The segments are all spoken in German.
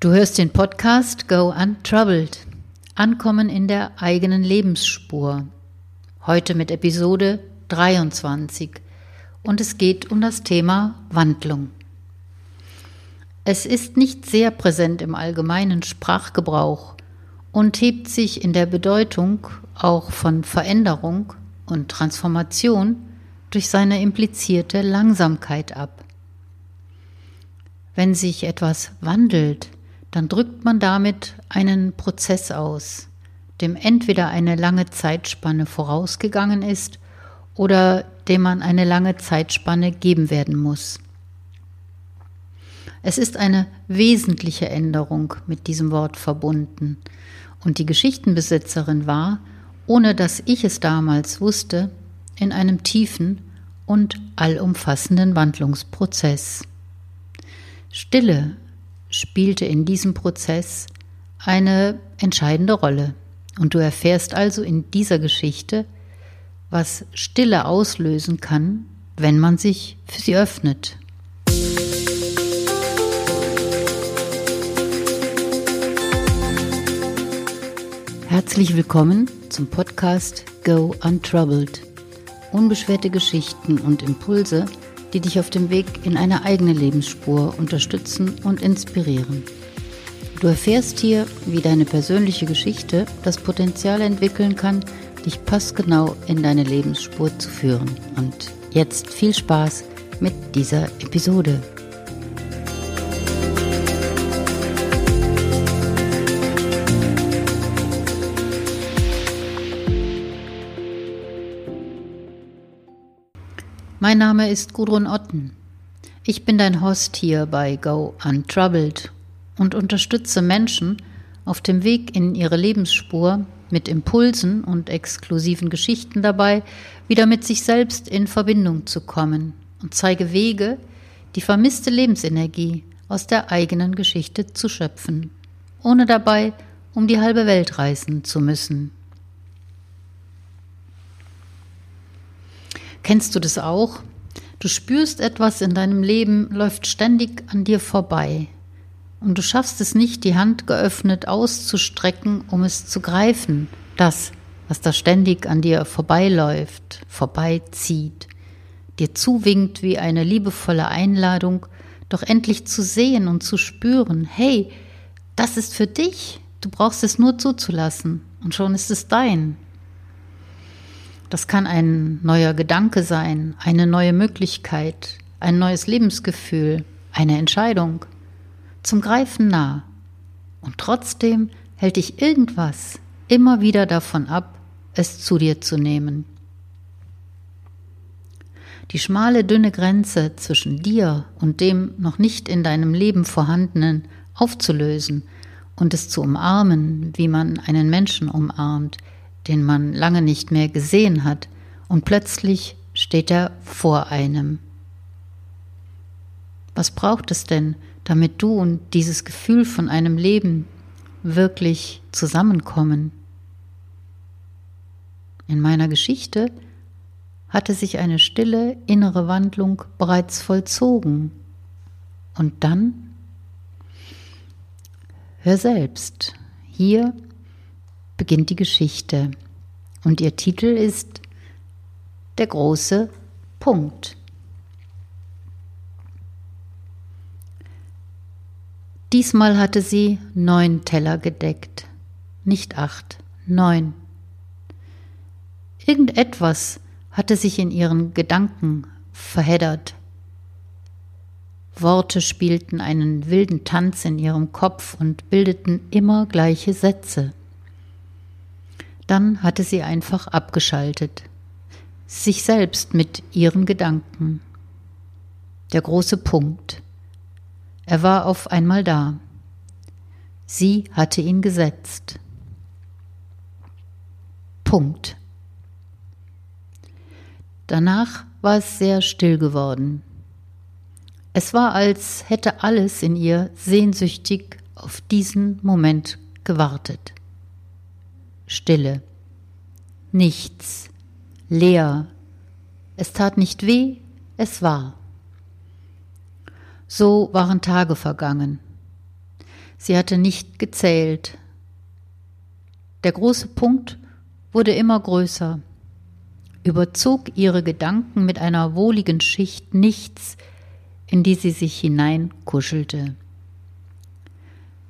Du hörst den Podcast Go Untroubled. Ankommen in der eigenen Lebensspur. Heute mit Episode 23 und es geht um das Thema Wandlung. Es ist nicht sehr präsent im allgemeinen Sprachgebrauch und hebt sich in der Bedeutung auch von Veränderung und Transformation durch seine implizierte Langsamkeit ab. Wenn sich etwas wandelt, dann drückt man damit einen Prozess aus, dem entweder eine lange Zeitspanne vorausgegangen ist oder dem man eine lange Zeitspanne geben werden muss. Es ist eine wesentliche Änderung mit diesem Wort verbunden, und die Geschichtenbesitzerin war, ohne dass ich es damals wusste, in einem tiefen und allumfassenden Wandlungsprozess. Stille spielte in diesem Prozess eine entscheidende Rolle. Und du erfährst also in dieser Geschichte, was Stille auslösen kann, wenn man sich für sie öffnet. Herzlich willkommen zum Podcast Go Untroubled. Unbeschwerte Geschichten und Impulse, die dich auf dem Weg in eine eigene Lebensspur unterstützen und inspirieren. Du erfährst hier, wie deine persönliche Geschichte das Potenzial entwickeln kann, dich passgenau in deine Lebensspur zu führen. Und jetzt viel Spaß mit dieser Episode. Mein Name ist Gudrun Otten. Ich bin dein Host hier bei Go Untroubled und unterstütze Menschen auf dem Weg in ihre Lebensspur mit Impulsen und exklusiven Geschichten dabei, wieder mit sich selbst in Verbindung zu kommen und zeige Wege, die vermisste Lebensenergie aus der eigenen Geschichte zu schöpfen, ohne dabei um die halbe Welt reisen zu müssen. Kennst du das auch? Du spürst etwas in deinem Leben, läuft ständig an dir vorbei. Und du schaffst es nicht, die Hand geöffnet auszustrecken, um es zu greifen. Das, was da ständig an dir vorbeiläuft, vorbeizieht, dir zuwinkt wie eine liebevolle Einladung, doch endlich zu sehen und zu spüren, hey, das ist für dich, du brauchst es nur zuzulassen und schon ist es dein. Das kann ein neuer Gedanke sein, eine neue Möglichkeit, ein neues Lebensgefühl, eine Entscheidung. Zum Greifen nah. Und trotzdem hält dich irgendwas immer wieder davon ab, es zu dir zu nehmen. Die schmale, dünne Grenze zwischen dir und dem noch nicht in deinem Leben vorhandenen aufzulösen und es zu umarmen, wie man einen Menschen umarmt, den man lange nicht mehr gesehen hat, und plötzlich steht er vor einem. Was braucht es denn, damit du und dieses Gefühl von einem Leben wirklich zusammenkommen? In meiner Geschichte hatte sich eine stille innere Wandlung bereits vollzogen. Und dann? Hör selbst. Hier beginnt die Geschichte und ihr Titel ist Der große Punkt. Diesmal hatte sie neun Teller gedeckt, nicht acht, neun. Irgendetwas hatte sich in ihren Gedanken verheddert. Worte spielten einen wilden Tanz in ihrem Kopf und bildeten immer gleiche Sätze. Dann hatte sie einfach abgeschaltet, sich selbst mit ihren Gedanken. Der große Punkt. Er war auf einmal da. Sie hatte ihn gesetzt. Punkt. Danach war es sehr still geworden. Es war, als hätte alles in ihr sehnsüchtig auf diesen Moment gewartet. Stille. Nichts. Leer. Es tat nicht weh, es war. So waren Tage vergangen. Sie hatte nicht gezählt. Der große Punkt wurde immer größer, überzog ihre Gedanken mit einer wohligen Schicht nichts, in die sie sich hineinkuschelte.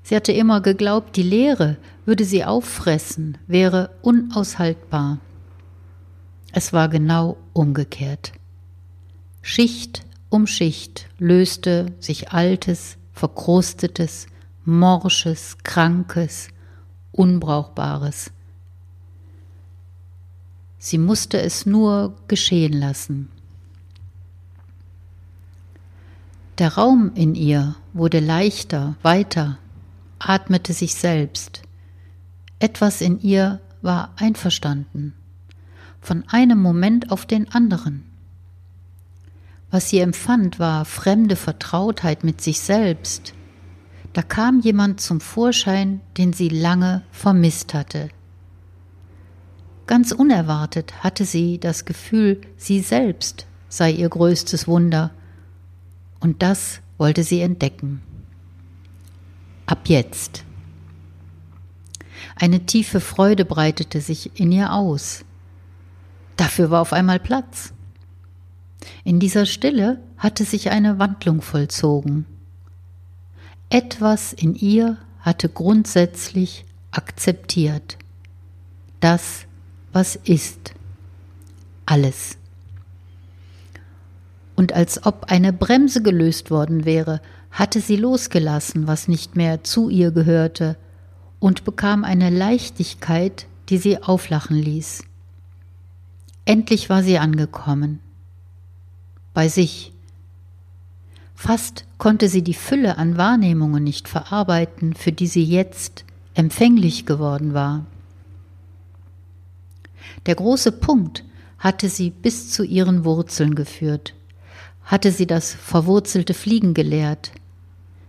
Sie hatte immer geglaubt, die Leere würde sie auffressen, wäre unaushaltbar. Es war genau umgekehrt. Schicht um Schicht löste sich Altes, Verkrustetes, Morsches, Krankes, Unbrauchbares. Sie musste es nur geschehen lassen. Der Raum in ihr wurde leichter, weiter, atmete sich selbst. Etwas in ihr war einverstanden, von einem Moment auf den anderen. Was sie empfand, war fremde Vertrautheit mit sich selbst. Da kam jemand zum Vorschein, den sie lange vermisst hatte. Ganz unerwartet hatte sie das Gefühl, sie selbst sei ihr größtes Wunder, und das wollte sie entdecken. Ab jetzt. Eine tiefe Freude breitete sich in ihr aus. Dafür war auf einmal Platz. In dieser Stille hatte sich eine Wandlung vollzogen. Etwas in ihr hatte grundsätzlich akzeptiert. Das, was ist. Alles. Und als ob eine Bremse gelöst worden wäre, hatte sie losgelassen, was nicht mehr zu ihr gehörte, und bekam eine Leichtigkeit, die sie auflachen ließ. Endlich war sie angekommen bei sich. Fast konnte sie die Fülle an Wahrnehmungen nicht verarbeiten, für die sie jetzt empfänglich geworden war. Der große Punkt hatte sie bis zu ihren Wurzeln geführt, hatte sie das verwurzelte Fliegen gelehrt.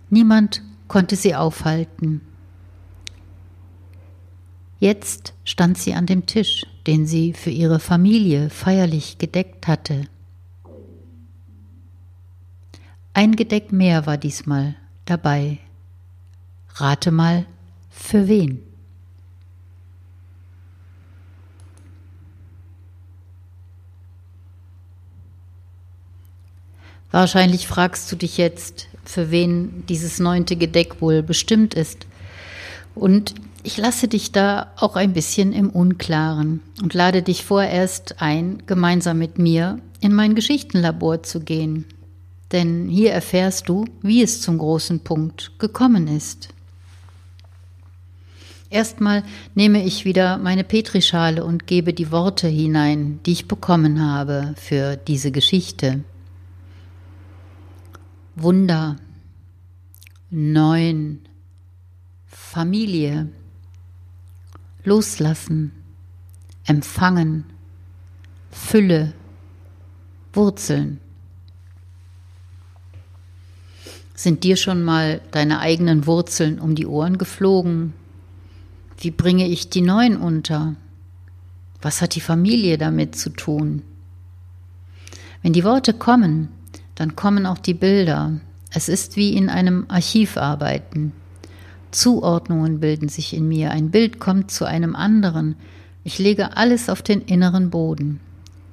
Niemand konnte sie aufhalten. Jetzt stand sie an dem Tisch, den sie für ihre Familie feierlich gedeckt hatte. Ein Gedeck mehr war diesmal dabei. Rate mal, für wen? Wahrscheinlich fragst du dich jetzt, für wen dieses neunte Gedeck wohl bestimmt ist. Und ich lasse dich da auch ein bisschen im Unklaren und lade dich vorerst ein, gemeinsam mit mir in mein Geschichtenlabor zu gehen denn hier erfährst du, wie es zum großen Punkt gekommen ist. Erstmal nehme ich wieder meine Petrischale und gebe die Worte hinein, die ich bekommen habe für diese Geschichte. Wunder, Neun, Familie, Loslassen, Empfangen, Fülle, Wurzeln. Sind dir schon mal deine eigenen Wurzeln um die Ohren geflogen? Wie bringe ich die neuen unter? Was hat die Familie damit zu tun? Wenn die Worte kommen, dann kommen auch die Bilder. Es ist wie in einem Archiv arbeiten. Zuordnungen bilden sich in mir, ein Bild kommt zu einem anderen. Ich lege alles auf den inneren Boden.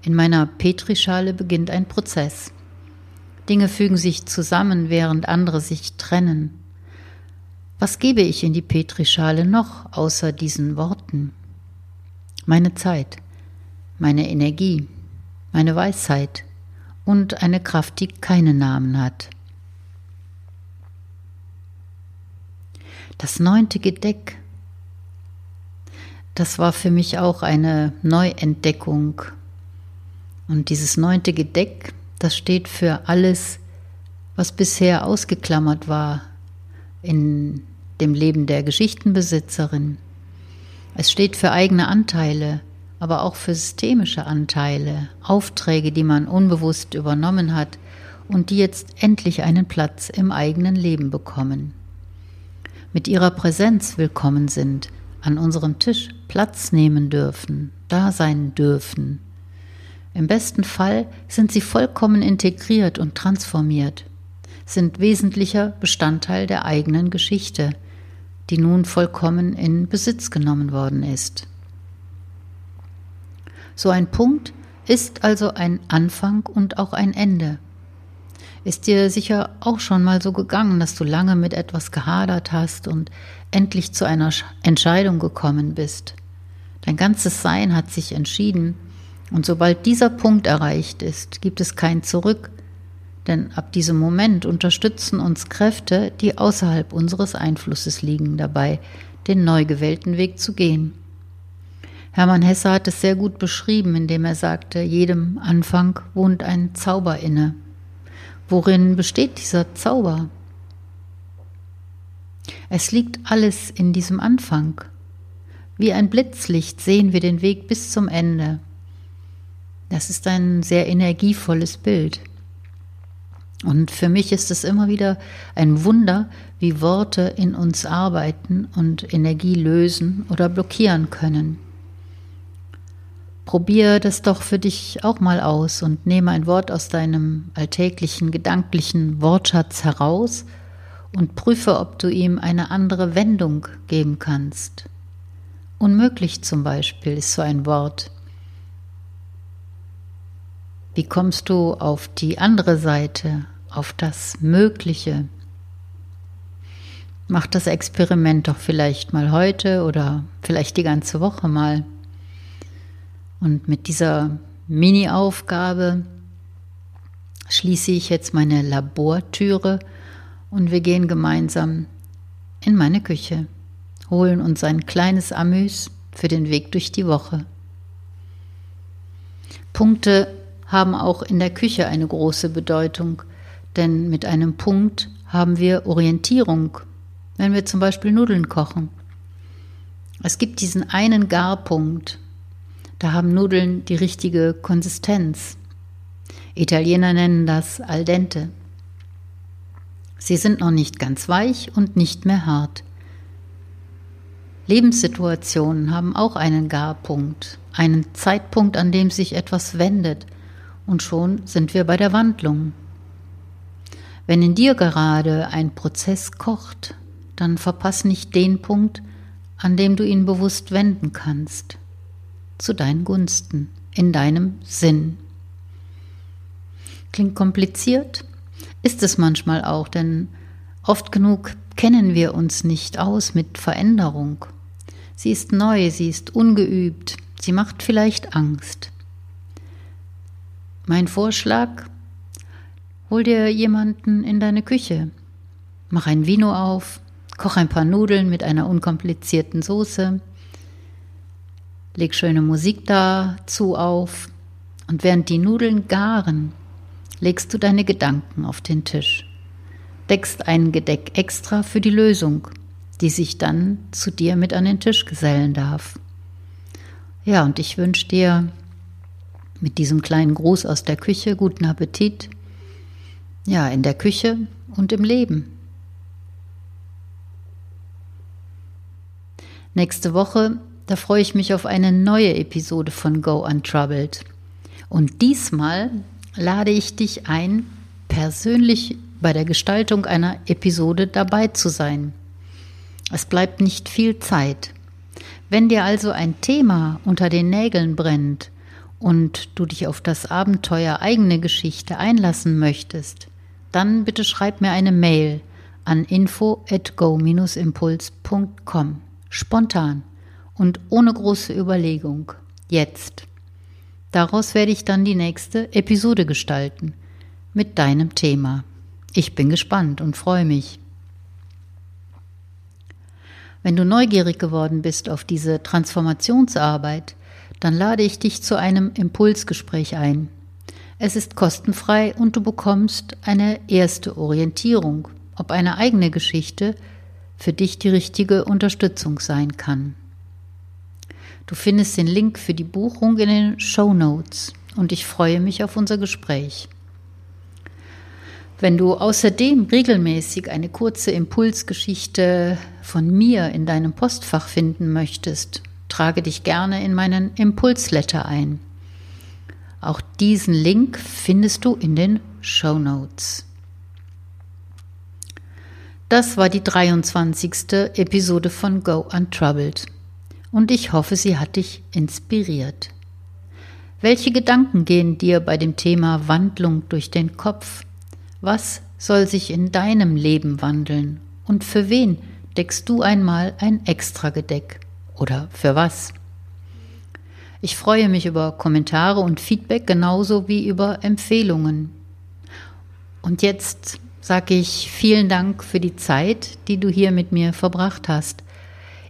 In meiner Petrischale beginnt ein Prozess. Dinge fügen sich zusammen, während andere sich trennen. Was gebe ich in die Petrischale noch außer diesen Worten? Meine Zeit, meine Energie, meine Weisheit und eine Kraft, die keinen Namen hat. Das neunte Gedeck, das war für mich auch eine Neuentdeckung. Und dieses neunte Gedeck, das steht für alles, was bisher ausgeklammert war in dem Leben der Geschichtenbesitzerin. Es steht für eigene Anteile, aber auch für systemische Anteile, Aufträge, die man unbewusst übernommen hat und die jetzt endlich einen Platz im eigenen Leben bekommen. Mit ihrer Präsenz willkommen sind, an unserem Tisch Platz nehmen dürfen, da sein dürfen, im besten Fall sind sie vollkommen integriert und transformiert, sind wesentlicher Bestandteil der eigenen Geschichte, die nun vollkommen in Besitz genommen worden ist. So ein Punkt ist also ein Anfang und auch ein Ende. Ist dir sicher auch schon mal so gegangen, dass du lange mit etwas gehadert hast und endlich zu einer Entscheidung gekommen bist. Dein ganzes Sein hat sich entschieden, und sobald dieser Punkt erreicht ist, gibt es kein Zurück, denn ab diesem Moment unterstützen uns Kräfte, die außerhalb unseres Einflusses liegen, dabei, den neu gewählten Weg zu gehen. Hermann Hesse hat es sehr gut beschrieben, indem er sagte, jedem Anfang wohnt ein Zauber inne. Worin besteht dieser Zauber? Es liegt alles in diesem Anfang. Wie ein Blitzlicht sehen wir den Weg bis zum Ende. Das ist ein sehr energievolles Bild. Und für mich ist es immer wieder ein Wunder, wie Worte in uns arbeiten und Energie lösen oder blockieren können. Probier das doch für dich auch mal aus und nehme ein Wort aus deinem alltäglichen gedanklichen Wortschatz heraus und prüfe, ob du ihm eine andere Wendung geben kannst. Unmöglich zum Beispiel ist so ein Wort. Wie kommst du auf die andere Seite, auf das Mögliche? Mach das Experiment doch vielleicht mal heute oder vielleicht die ganze Woche mal. Und mit dieser Mini-Aufgabe schließe ich jetzt meine Labortüre und wir gehen gemeinsam in meine Küche, holen uns ein kleines Amüs für den Weg durch die Woche. Punkte haben auch in der Küche eine große Bedeutung, denn mit einem Punkt haben wir Orientierung, wenn wir zum Beispiel Nudeln kochen. Es gibt diesen einen Garpunkt, da haben Nudeln die richtige Konsistenz. Italiener nennen das al dente. Sie sind noch nicht ganz weich und nicht mehr hart. Lebenssituationen haben auch einen Garpunkt, einen Zeitpunkt, an dem sich etwas wendet, und schon sind wir bei der Wandlung. Wenn in dir gerade ein Prozess kocht, dann verpass nicht den Punkt, an dem du ihn bewusst wenden kannst, zu deinen Gunsten, in deinem Sinn. Klingt kompliziert? Ist es manchmal auch, denn oft genug kennen wir uns nicht aus mit Veränderung. Sie ist neu, sie ist ungeübt, sie macht vielleicht Angst. Mein Vorschlag, hol dir jemanden in deine Küche, mach ein Vino auf, koch ein paar Nudeln mit einer unkomplizierten Soße, leg schöne Musik dazu auf und während die Nudeln garen, legst du deine Gedanken auf den Tisch, deckst ein Gedeck extra für die Lösung, die sich dann zu dir mit an den Tisch gesellen darf. Ja, und ich wünsche dir mit diesem kleinen Gruß aus der Küche, guten Appetit. Ja, in der Küche und im Leben. Nächste Woche, da freue ich mich auf eine neue Episode von Go Untroubled. Und diesmal lade ich dich ein, persönlich bei der Gestaltung einer Episode dabei zu sein. Es bleibt nicht viel Zeit. Wenn dir also ein Thema unter den Nägeln brennt, und du dich auf das Abenteuer eigene Geschichte einlassen möchtest, dann bitte schreib mir eine Mail an info at go-impuls.com. Spontan und ohne große Überlegung. Jetzt. Daraus werde ich dann die nächste Episode gestalten mit deinem Thema. Ich bin gespannt und freue mich. Wenn du neugierig geworden bist auf diese Transformationsarbeit, dann lade ich dich zu einem Impulsgespräch ein. Es ist kostenfrei und du bekommst eine erste Orientierung, ob eine eigene Geschichte für dich die richtige Unterstützung sein kann. Du findest den Link für die Buchung in den Show Notes und ich freue mich auf unser Gespräch. Wenn du außerdem regelmäßig eine kurze Impulsgeschichte von mir in deinem Postfach finden möchtest, trage dich gerne in meinen Impulsletter ein. Auch diesen Link findest du in den Show Notes. Das war die 23. Episode von Go Untroubled. Und ich hoffe, sie hat dich inspiriert. Welche Gedanken gehen dir bei dem Thema Wandlung durch den Kopf? Was soll sich in deinem Leben wandeln? Und für wen deckst du einmal ein Extragedeck? Oder für was? Ich freue mich über Kommentare und Feedback genauso wie über Empfehlungen. Und jetzt sage ich vielen Dank für die Zeit, die du hier mit mir verbracht hast.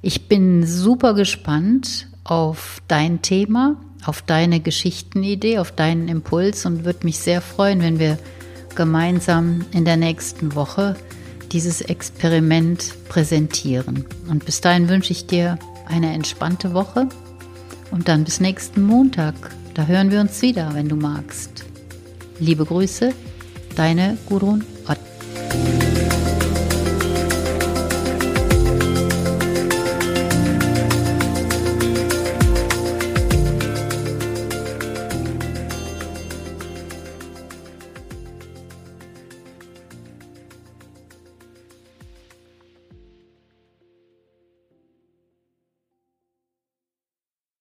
Ich bin super gespannt auf dein Thema, auf deine Geschichtenidee, auf deinen Impuls und würde mich sehr freuen, wenn wir gemeinsam in der nächsten Woche dieses Experiment präsentieren. Und bis dahin wünsche ich dir eine entspannte Woche und dann bis nächsten Montag. Da hören wir uns wieder, wenn du magst. Liebe Grüße, deine Gudrun